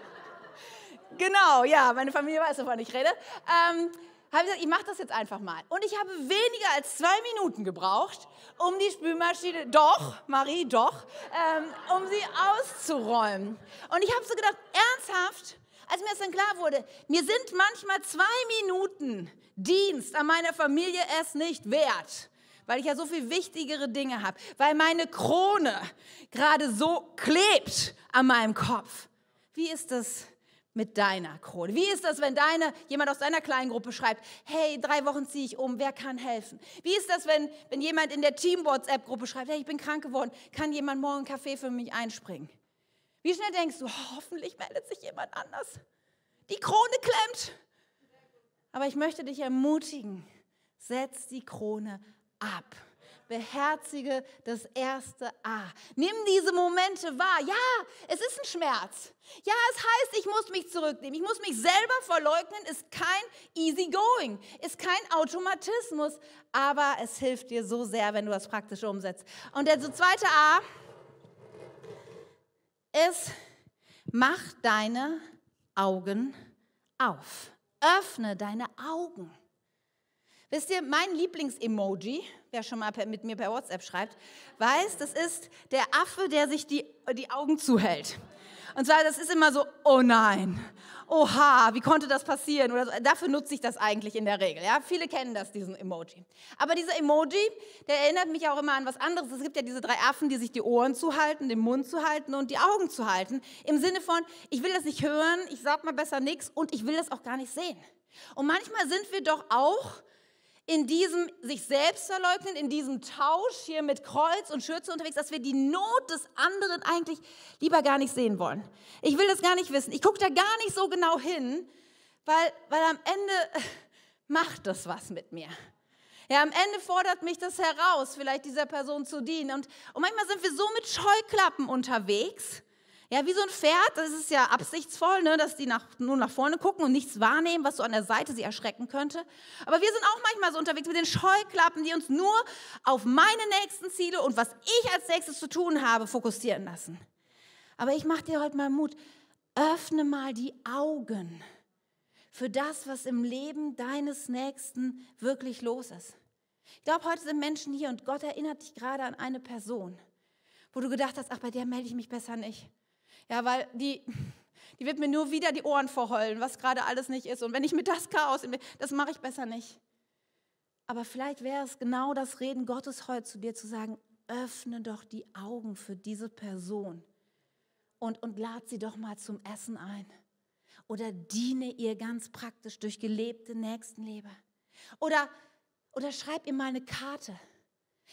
genau, ja, meine Familie weiß, wovon ich rede. Ähm, habe ich gesagt, ich mache das jetzt einfach mal. Und ich habe weniger als zwei Minuten gebraucht, um die Spülmaschine, doch, Marie, doch, ähm, um sie auszuräumen. Und ich habe so gedacht, ernsthaft, als mir das dann klar wurde, mir sind manchmal zwei Minuten Dienst an meiner Familie es nicht wert, weil ich ja so viel wichtigere Dinge habe, weil meine Krone gerade so klebt an meinem Kopf. Wie ist das mit deiner Krone? Wie ist das, wenn deine, jemand aus deiner kleinen Gruppe schreibt, hey, drei Wochen ziehe ich um, wer kann helfen? Wie ist das, wenn, wenn jemand in der Team-WhatsApp-Gruppe schreibt, hey, ich bin krank geworden, kann jemand morgen einen Kaffee für mich einspringen? Wie schnell denkst du, oh, hoffentlich meldet sich jemand anders? Die Krone klemmt. Aber ich möchte dich ermutigen, setz die Krone ab beherzige das erste A. Nimm diese Momente wahr. Ja, es ist ein Schmerz. Ja, es heißt, ich muss mich zurücknehmen. Ich muss mich selber verleugnen. Ist kein easy going, ist kein Automatismus, aber es hilft dir so sehr, wenn du das praktisch umsetzt. Und der zweite A ist, mach deine Augen auf. Öffne deine Augen. Wisst ihr, mein Lieblings-Emoji, wer schon mal mit mir per WhatsApp schreibt, weiß, das ist der Affe, der sich die, die Augen zuhält. Und zwar, das ist immer so, oh nein, oha, wie konnte das passieren? Oder so. Dafür nutze ich das eigentlich in der Regel. Ja? Viele kennen das, diesen Emoji. Aber dieser Emoji, der erinnert mich auch immer an was anderes. Es gibt ja diese drei Affen, die sich die Ohren zuhalten, den Mund zu halten und die Augen zu halten. Im Sinne von, ich will das nicht hören, ich sag mal besser nichts und ich will das auch gar nicht sehen. Und manchmal sind wir doch auch in diesem sich selbst verleugnen, in diesem Tausch hier mit Kreuz und Schürze unterwegs, dass wir die Not des anderen eigentlich lieber gar nicht sehen wollen. Ich will das gar nicht wissen. Ich gucke da gar nicht so genau hin, weil, weil am Ende macht das was mit mir. Ja, am Ende fordert mich das heraus, vielleicht dieser Person zu dienen. Und, und manchmal sind wir so mit Scheuklappen unterwegs, ja, wie so ein Pferd, das ist ja absichtsvoll, ne, dass die nach, nur nach vorne gucken und nichts wahrnehmen, was so an der Seite sie erschrecken könnte. Aber wir sind auch manchmal so unterwegs mit den Scheuklappen, die uns nur auf meine nächsten Ziele und was ich als nächstes zu tun habe, fokussieren lassen. Aber ich mache dir heute mal Mut. Öffne mal die Augen für das, was im Leben deines Nächsten wirklich los ist. Ich glaube, heute sind Menschen hier und Gott erinnert dich gerade an eine Person, wo du gedacht hast, ach, bei der melde ich mich besser nicht. Ja, weil die, die wird mir nur wieder die Ohren verheulen, was gerade alles nicht ist. Und wenn ich mit das Chaos, das mache ich besser nicht. Aber vielleicht wäre es genau das Reden Gottes heute zu dir zu sagen, öffne doch die Augen für diese Person und, und lad sie doch mal zum Essen ein. Oder diene ihr ganz praktisch durch gelebte Nächstenliebe. Oder, oder schreib ihr mal eine Karte.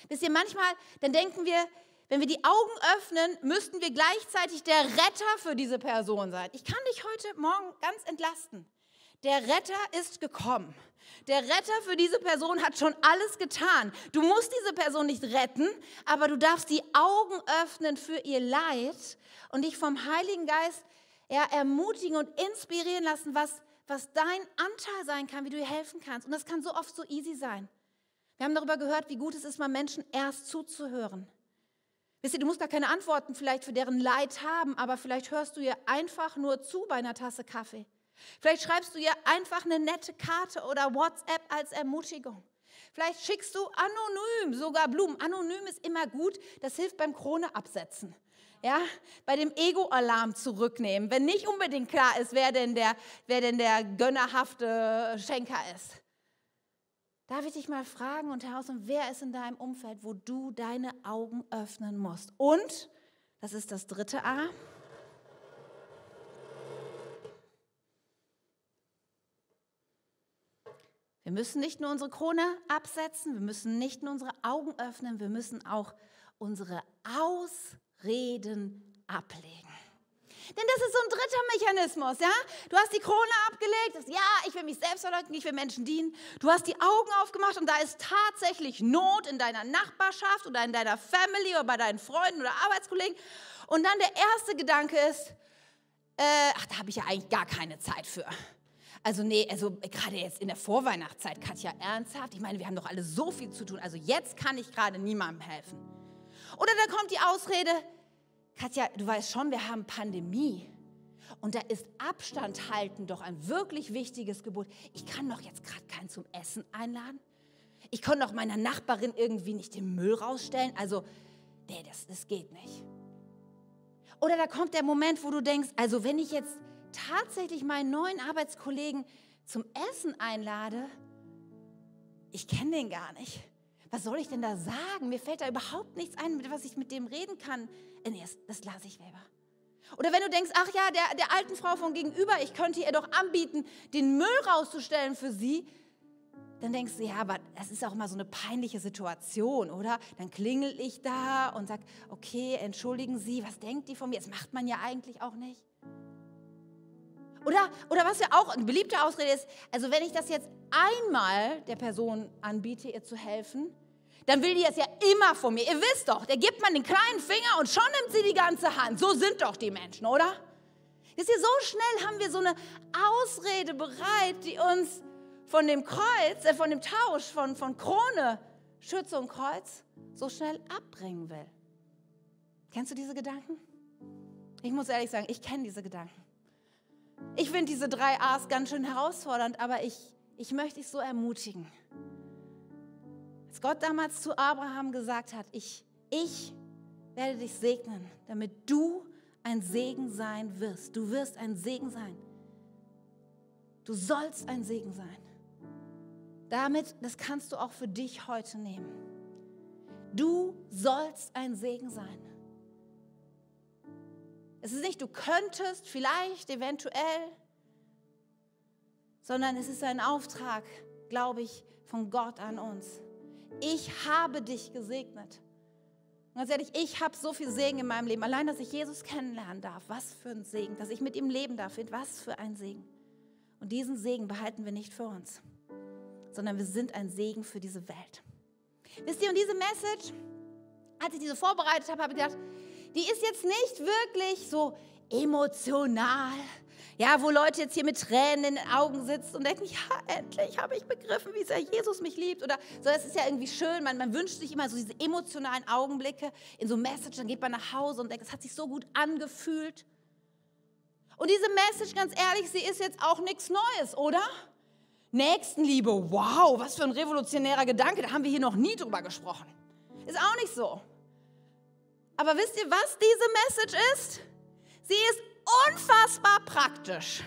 Wisst ihr, manchmal, dann denken wir, wenn wir die Augen öffnen, müssten wir gleichzeitig der Retter für diese Person sein. Ich kann dich heute Morgen ganz entlasten. Der Retter ist gekommen. Der Retter für diese Person hat schon alles getan. Du musst diese Person nicht retten, aber du darfst die Augen öffnen für ihr Leid und dich vom Heiligen Geist ja, ermutigen und inspirieren lassen, was, was dein Anteil sein kann, wie du ihr helfen kannst. Und das kann so oft so easy sein. Wir haben darüber gehört, wie gut es ist, mal Menschen erst zuzuhören. Wisst ihr, du musst gar keine Antworten vielleicht für deren Leid haben, aber vielleicht hörst du ihr einfach nur zu bei einer Tasse Kaffee. Vielleicht schreibst du ihr einfach eine nette Karte oder WhatsApp als Ermutigung. Vielleicht schickst du anonym sogar Blumen. Anonym ist immer gut, das hilft beim Krone absetzen. Ja, bei dem Ego-Alarm zurücknehmen, wenn nicht unbedingt klar ist, wer denn der, wer denn der gönnerhafte Schenker ist. Darf ich dich mal fragen und herausfinden, wer ist in deinem Umfeld, wo du deine Augen öffnen musst? Und, das ist das dritte A, Wir müssen nicht nur unsere Krone absetzen, wir müssen nicht nur unsere Augen öffnen, wir müssen auch unsere Ausreden ablegen. Denn das ist so ein dritter Mechanismus, ja? Du hast die Krone abgelegt, das, ja, ich will mich selbst verleugnen, ich will Menschen dienen. Du hast die Augen aufgemacht und da ist tatsächlich Not in deiner Nachbarschaft oder in deiner Family oder bei deinen Freunden oder Arbeitskollegen. Und dann der erste Gedanke ist, äh, ach, da habe ich ja eigentlich gar keine Zeit für. Also nee, also gerade jetzt in der Vorweihnachtszeit, Katja, ernsthaft? Ich meine, wir haben doch alle so viel zu tun. Also jetzt kann ich gerade niemandem helfen. Oder da kommt die Ausrede, Katja, du weißt schon, wir haben Pandemie. Und da ist Abstand halten doch ein wirklich wichtiges Gebot. Ich kann doch jetzt gerade keinen zum Essen einladen. Ich kann doch meiner Nachbarin irgendwie nicht den Müll rausstellen. Also, nee, das, das geht nicht. Oder da kommt der Moment, wo du denkst, also wenn ich jetzt tatsächlich meinen neuen Arbeitskollegen zum Essen einlade, ich kenne den gar nicht. Was soll ich denn da sagen? Mir fällt da überhaupt nichts ein, mit was ich mit dem reden kann. Äh, nee, das, das lasse ich lieber. Oder wenn du denkst, ach ja, der, der alten Frau von gegenüber, ich könnte ihr doch anbieten, den Müll rauszustellen für sie, dann denkst du, ja, aber das ist auch mal so eine peinliche Situation, oder? Dann klingel ich da und sag, okay, entschuldigen Sie, was denkt die von mir? Das macht man ja eigentlich auch nicht. Oder, oder was ja auch eine beliebte Ausrede ist, also wenn ich das jetzt einmal der Person anbiete, ihr zu helfen, dann will die es ja immer von mir. Ihr wisst doch, der gibt man den kleinen Finger und schon nimmt sie die ganze Hand. So sind doch die Menschen, oder? Wisst ihr, so schnell haben wir so eine Ausrede bereit, die uns von dem Kreuz, äh, von dem Tausch von, von Krone, Schürze und Kreuz so schnell abbringen will. Kennst du diese Gedanken? Ich muss ehrlich sagen, ich kenne diese Gedanken. Ich finde diese drei A's ganz schön herausfordernd, aber ich, ich möchte dich so ermutigen. Als Gott damals zu Abraham gesagt hat, ich, ich werde dich segnen, damit du ein Segen sein wirst. Du wirst ein Segen sein. Du sollst ein Segen sein. Damit, das kannst du auch für dich heute nehmen. Du sollst ein Segen sein. Es ist nicht, du könntest, vielleicht, eventuell, sondern es ist ein Auftrag, glaube ich, von Gott an uns. Ich habe dich gesegnet. Und ganz ehrlich, ich habe so viel Segen in meinem Leben. Allein, dass ich Jesus kennenlernen darf, was für ein Segen. Dass ich mit ihm leben darf, was für ein Segen. Und diesen Segen behalten wir nicht für uns, sondern wir sind ein Segen für diese Welt. Wisst ihr, und diese Message, als ich diese vorbereitet habe, habe ich gedacht, die ist jetzt nicht wirklich so emotional. Ja, wo Leute jetzt hier mit Tränen in den Augen sitzen und denken, ja, endlich habe ich begriffen, wie sehr Jesus mich liebt. Oder so, das ist ja irgendwie schön. Man, man wünscht sich immer so diese emotionalen Augenblicke in so Message. Dann geht man nach Hause und denkt, es hat sich so gut angefühlt. Und diese Message, ganz ehrlich, sie ist jetzt auch nichts Neues, oder? Nächstenliebe, wow, was für ein revolutionärer Gedanke. Da haben wir hier noch nie drüber gesprochen. Ist auch nicht so. Aber wisst ihr, was diese Message ist? Sie ist unfassbar praktisch.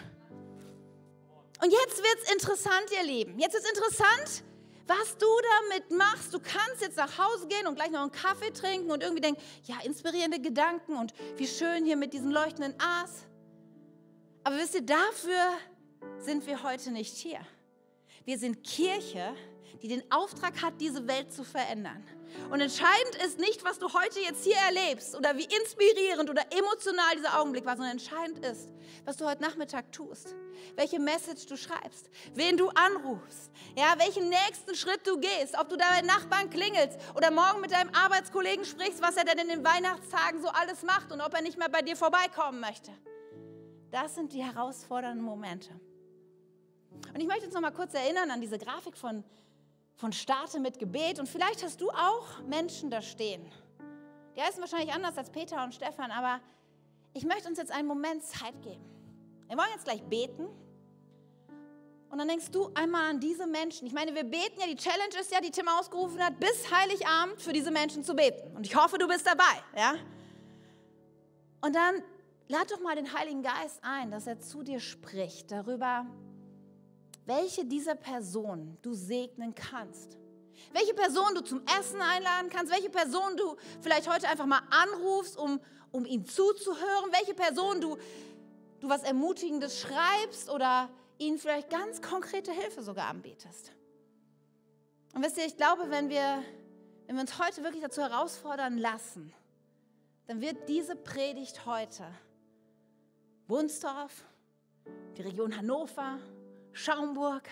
Und jetzt wird es interessant, ihr Lieben. Jetzt ist interessant, was du damit machst. Du kannst jetzt nach Hause gehen und gleich noch einen Kaffee trinken und irgendwie denken, ja, inspirierende Gedanken und wie schön hier mit diesen leuchtenden A's. Aber wisst ihr, dafür sind wir heute nicht hier. Wir sind Kirche, die den Auftrag hat, diese Welt zu verändern. Und entscheidend ist nicht, was du heute jetzt hier erlebst oder wie inspirierend oder emotional dieser Augenblick war, sondern entscheidend ist, was du heute Nachmittag tust, welche Message du schreibst, wen du anrufst, ja, welchen nächsten Schritt du gehst, ob du bei Nachbarn klingelst oder morgen mit deinem Arbeitskollegen sprichst, was er denn in den Weihnachtstagen so alles macht und ob er nicht mehr bei dir vorbeikommen möchte. Das sind die herausfordernden Momente. Und ich möchte uns noch mal kurz erinnern an diese Grafik von, von Starte mit Gebet. Und vielleicht hast du auch Menschen da stehen. Die heißen wahrscheinlich anders als Peter und Stefan, aber ich möchte uns jetzt einen Moment Zeit geben. Wir wollen jetzt gleich beten. Und dann denkst du einmal an diese Menschen. Ich meine, wir beten ja, die Challenge ist ja, die Tim ausgerufen hat, bis Heiligabend für diese Menschen zu beten. Und ich hoffe, du bist dabei, ja? Und dann lad doch mal den Heiligen Geist ein, dass er zu dir spricht darüber, welche dieser Personen du segnen kannst. Welche Person du zum Essen einladen kannst, welche Person du vielleicht heute einfach mal anrufst, um, um ihm zuzuhören, welche Person du, du was Ermutigendes schreibst oder ihnen vielleicht ganz konkrete Hilfe sogar anbietest. Und wisst ihr, ich glaube, wenn wir, wenn wir uns heute wirklich dazu herausfordern lassen, dann wird diese Predigt heute Wunsdorf, die Region Hannover, Schaumburg,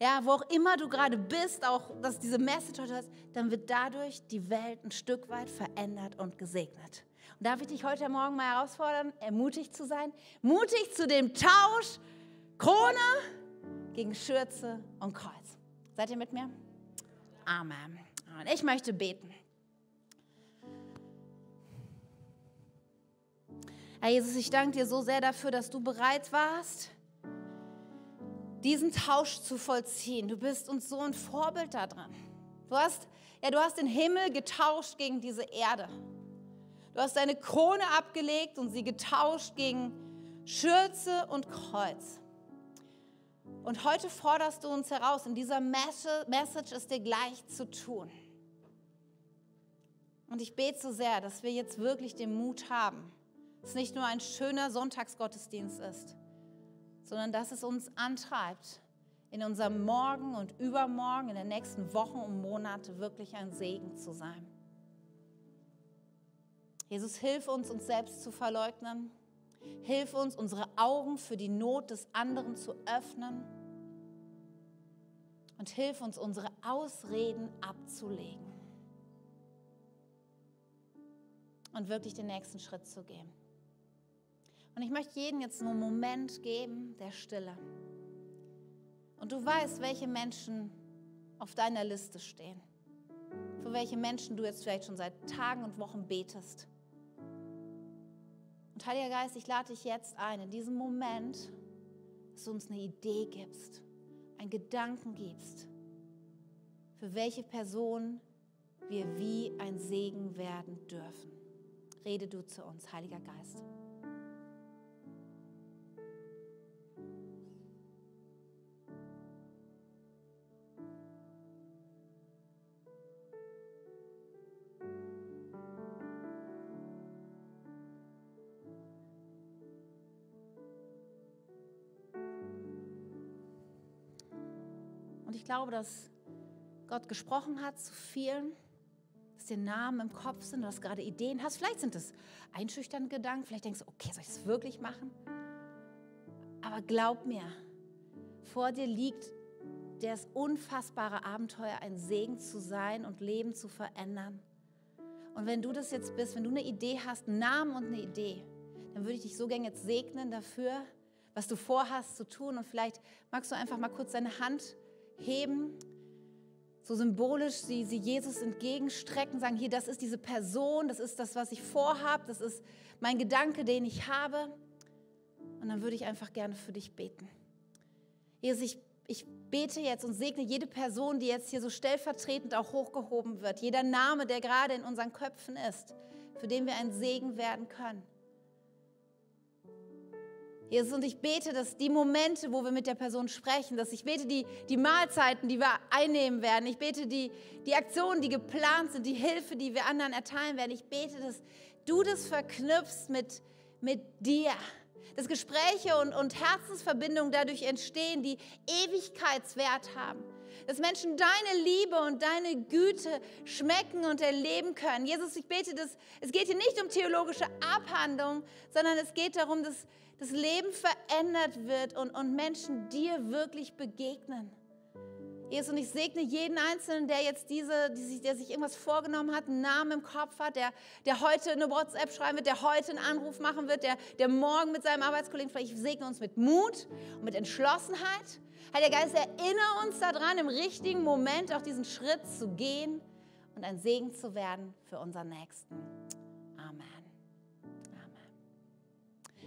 ja, wo auch immer du gerade bist, auch dass diese Message heute hast, dann wird dadurch die Welt ein Stück weit verändert und gesegnet. Und darf ich dich heute Morgen mal herausfordern, ermutigt zu sein, mutig zu dem Tausch Krone gegen Schürze und Kreuz. Seid ihr mit mir? Amen. Und ich möchte beten. Herr Jesus, ich danke dir so sehr dafür, dass du bereit warst, diesen Tausch zu vollziehen. Du bist uns so ein Vorbild daran. Du hast, ja, du hast den Himmel getauscht gegen diese Erde. Du hast deine Krone abgelegt und sie getauscht gegen Schürze und Kreuz. Und heute forderst du uns heraus, in dieser Message es dir gleich zu tun. Und ich bete so sehr, dass wir jetzt wirklich den Mut haben, dass es nicht nur ein schöner Sonntagsgottesdienst ist, sondern dass es uns antreibt, in unserem Morgen und Übermorgen, in den nächsten Wochen und Monaten wirklich ein Segen zu sein. Jesus, hilf uns, uns selbst zu verleugnen. Hilf uns, unsere Augen für die Not des anderen zu öffnen. Und hilf uns, unsere Ausreden abzulegen. Und wirklich den nächsten Schritt zu gehen. Und ich möchte jedem jetzt einen Moment geben der Stille. Und du weißt, welche Menschen auf deiner Liste stehen. Für welche Menschen du jetzt vielleicht schon seit Tagen und Wochen betest. Und Heiliger Geist, ich lade dich jetzt ein, in diesem Moment, dass du uns eine Idee gibst, einen Gedanken gibst, für welche Person wir wie ein Segen werden dürfen. Rede du zu uns, Heiliger Geist. Glaube, dass Gott gesprochen hat zu vielen, dass dir Namen im Kopf sind, du hast gerade Ideen hast. Vielleicht sind es einschüchternde Gedanken, vielleicht denkst du, okay, soll ich das wirklich machen? Aber glaub mir, vor dir liegt das unfassbare Abenteuer, ein Segen zu sein und Leben zu verändern. Und wenn du das jetzt bist, wenn du eine Idee hast, einen Namen und eine Idee, dann würde ich dich so gerne jetzt segnen dafür, was du vorhast zu tun. Und vielleicht magst du einfach mal kurz deine Hand heben, so symbolisch sie, sie Jesus entgegenstrecken, sagen, hier, das ist diese Person, das ist das, was ich vorhabe, das ist mein Gedanke, den ich habe. Und dann würde ich einfach gerne für dich beten. Jesus, ich, ich bete jetzt und segne jede Person, die jetzt hier so stellvertretend auch hochgehoben wird, jeder Name, der gerade in unseren Köpfen ist, für den wir ein Segen werden können. Jesus, und ich bete, dass die Momente, wo wir mit der Person sprechen, dass ich bete die, die Mahlzeiten, die wir einnehmen werden, ich bete die, die Aktionen, die geplant sind, die Hilfe, die wir anderen erteilen werden, ich bete, dass du das verknüpfst mit, mit dir, Dass Gespräche und, und Herzensverbindungen dadurch entstehen, die Ewigkeitswert haben. Dass Menschen deine Liebe und deine Güte schmecken und erleben können. Jesus, ich bete, dass, es geht hier nicht um theologische Abhandlung, sondern es geht darum, dass das Leben verändert wird und, und Menschen dir wirklich begegnen. Jesus, und ich segne jeden Einzelnen, der jetzt diese, der sich irgendwas vorgenommen hat, einen Namen im Kopf hat, der, der heute eine WhatsApp schreiben wird, der heute einen Anruf machen wird, der, der morgen mit seinem Arbeitskollegen vielleicht, ich segne uns mit Mut und mit Entschlossenheit. Heiliger Geist, erinnere uns daran, im richtigen Moment auch diesen Schritt zu gehen und ein Segen zu werden für unseren Nächsten.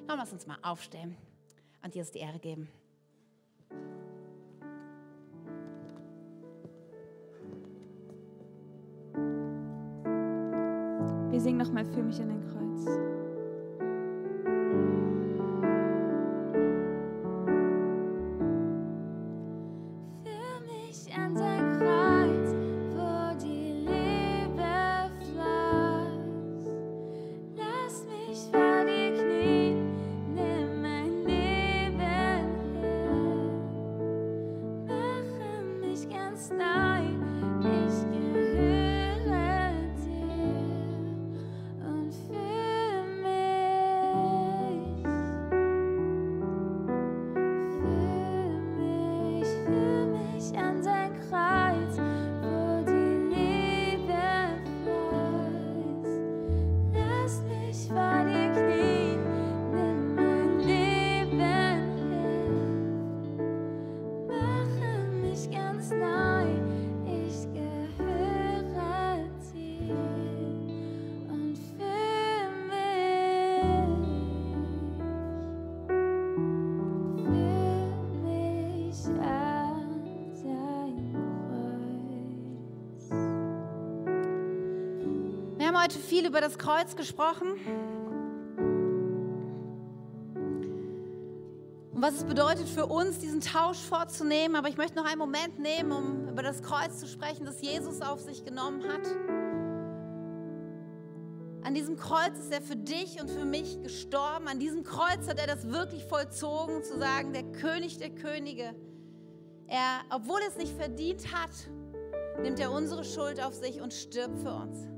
Komm, lass uns mal aufstehen und Jesus die Ehre geben. Wir singen nochmal für mich an den Kreuz. Heute viel über das Kreuz gesprochen. Und was es bedeutet für uns, diesen Tausch vorzunehmen. Aber ich möchte noch einen Moment nehmen, um über das Kreuz zu sprechen, das Jesus auf sich genommen hat. An diesem Kreuz ist er für dich und für mich gestorben. An diesem Kreuz hat er das wirklich vollzogen, zu sagen, der König der Könige. Er, obwohl er es nicht verdient hat, nimmt er unsere Schuld auf sich und stirbt für uns.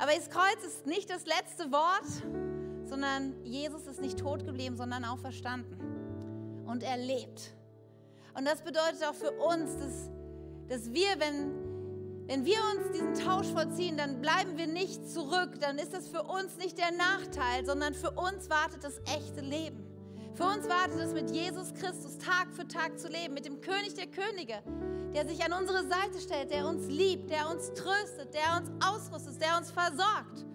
Aber das Kreuz ist nicht das letzte Wort, sondern Jesus ist nicht tot geblieben, sondern auferstanden. Und er lebt. Und das bedeutet auch für uns, dass, dass wir, wenn, wenn wir uns diesen Tausch vollziehen, dann bleiben wir nicht zurück. Dann ist das für uns nicht der Nachteil, sondern für uns wartet das echte Leben. Für uns wartet es mit Jesus Christus Tag für Tag zu leben, mit dem König der Könige, der sich an unsere Seite stellt, der uns liebt, der uns tröstet, der uns ausrüstet, der uns versorgt.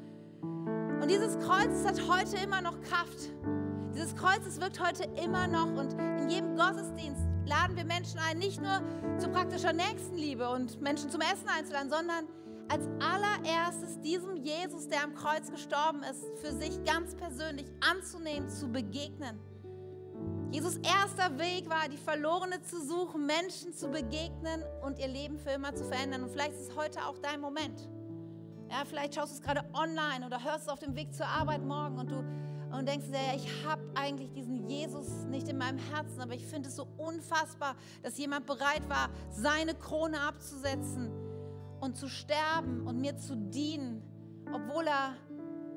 Und dieses Kreuz hat heute immer noch Kraft. Dieses Kreuz es wirkt heute immer noch und in jedem Gottesdienst laden wir Menschen ein, nicht nur zu praktischer Nächstenliebe und Menschen zum Essen einzuladen, sondern als allererstes diesem Jesus, der am Kreuz gestorben ist, für sich ganz persönlich anzunehmen, zu begegnen. Jesus erster Weg war, die Verlorene zu suchen, Menschen zu begegnen und ihr Leben für immer zu verändern. Und vielleicht ist heute auch dein Moment. Ja, vielleicht schaust du es gerade online oder hörst es auf dem Weg zur Arbeit morgen und du und denkst dir, ja, ich habe eigentlich diesen Jesus nicht in meinem Herzen, aber ich finde es so unfassbar, dass jemand bereit war, seine Krone abzusetzen und zu sterben und mir zu dienen, obwohl er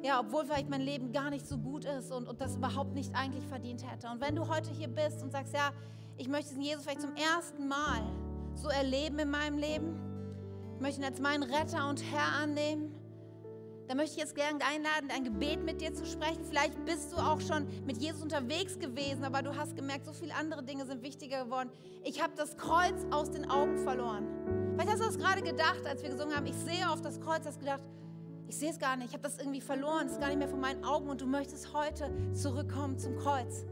ja, obwohl vielleicht mein Leben gar nicht so gut ist und, und das überhaupt nicht eigentlich verdient hätte. Und wenn du heute hier bist und sagst, ja, ich möchte diesen Jesus vielleicht zum ersten Mal so erleben in meinem Leben, ich möchte ihn als meinen Retter und Herr annehmen, dann möchte ich jetzt gerne einladen, ein Gebet mit dir zu sprechen. Vielleicht bist du auch schon mit Jesus unterwegs gewesen, aber du hast gemerkt, so viele andere Dinge sind wichtiger geworden. Ich habe das Kreuz aus den Augen verloren. Vielleicht hast du das gerade gedacht, als wir gesungen haben. Ich sehe auf das Kreuz, hast gedacht, ich sehe es gar nicht, ich habe das irgendwie verloren, es ist gar nicht mehr vor meinen Augen. Und du möchtest heute zurückkommen zum Kreuz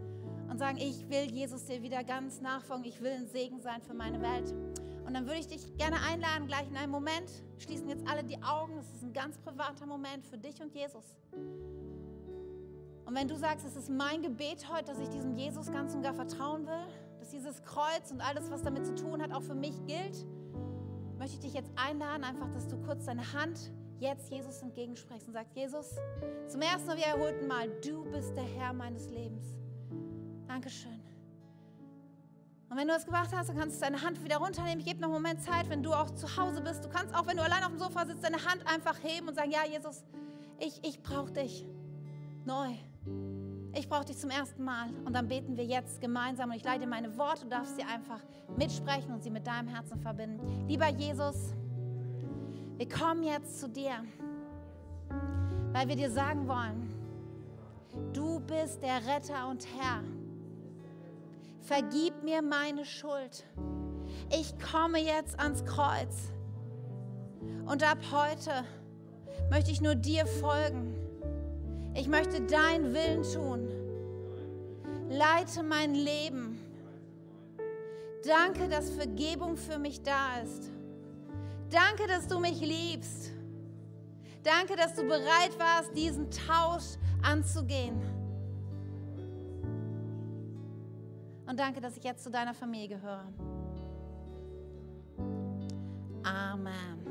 und sagen, ich will Jesus dir wieder ganz nachfolgen, ich will ein Segen sein für meine Welt. Und dann würde ich dich gerne einladen, gleich in einem Moment, schließen jetzt alle die Augen, das ist ein ganz privater Moment für dich und Jesus. Und wenn du sagst, es ist mein Gebet heute, dass ich diesem Jesus ganz und gar vertrauen will, dass dieses Kreuz und alles, was damit zu tun hat, auch für mich gilt, möchte ich dich jetzt einladen, einfach, dass du kurz deine Hand jetzt Jesus entgegensprichst und sagst, Jesus, zum ersten und wiederholten Mal, du bist der Herr meines Lebens. Dankeschön. Und wenn du das gemacht hast, dann kannst du deine Hand wieder runternehmen. Ich gebe noch einen Moment Zeit, wenn du auch zu Hause bist. Du kannst auch, wenn du allein auf dem Sofa sitzt, deine Hand einfach heben und sagen, ja, Jesus, ich, ich brauche dich neu. Ich brauche dich zum ersten Mal. Und dann beten wir jetzt gemeinsam. Und ich leite meine Worte. Du darfst sie einfach mitsprechen und sie mit deinem Herzen verbinden. Lieber Jesus, wir kommen jetzt zu dir, weil wir dir sagen wollen, du bist der Retter und Herr. Vergib mir meine Schuld. Ich komme jetzt ans Kreuz. Und ab heute möchte ich nur dir folgen. Ich möchte deinen Willen tun. Leite mein Leben. Danke, dass Vergebung für mich da ist. Danke, dass du mich liebst. Danke, dass du bereit warst, diesen Tausch anzugehen. Und danke, dass ich jetzt zu deiner Familie gehöre. Amen.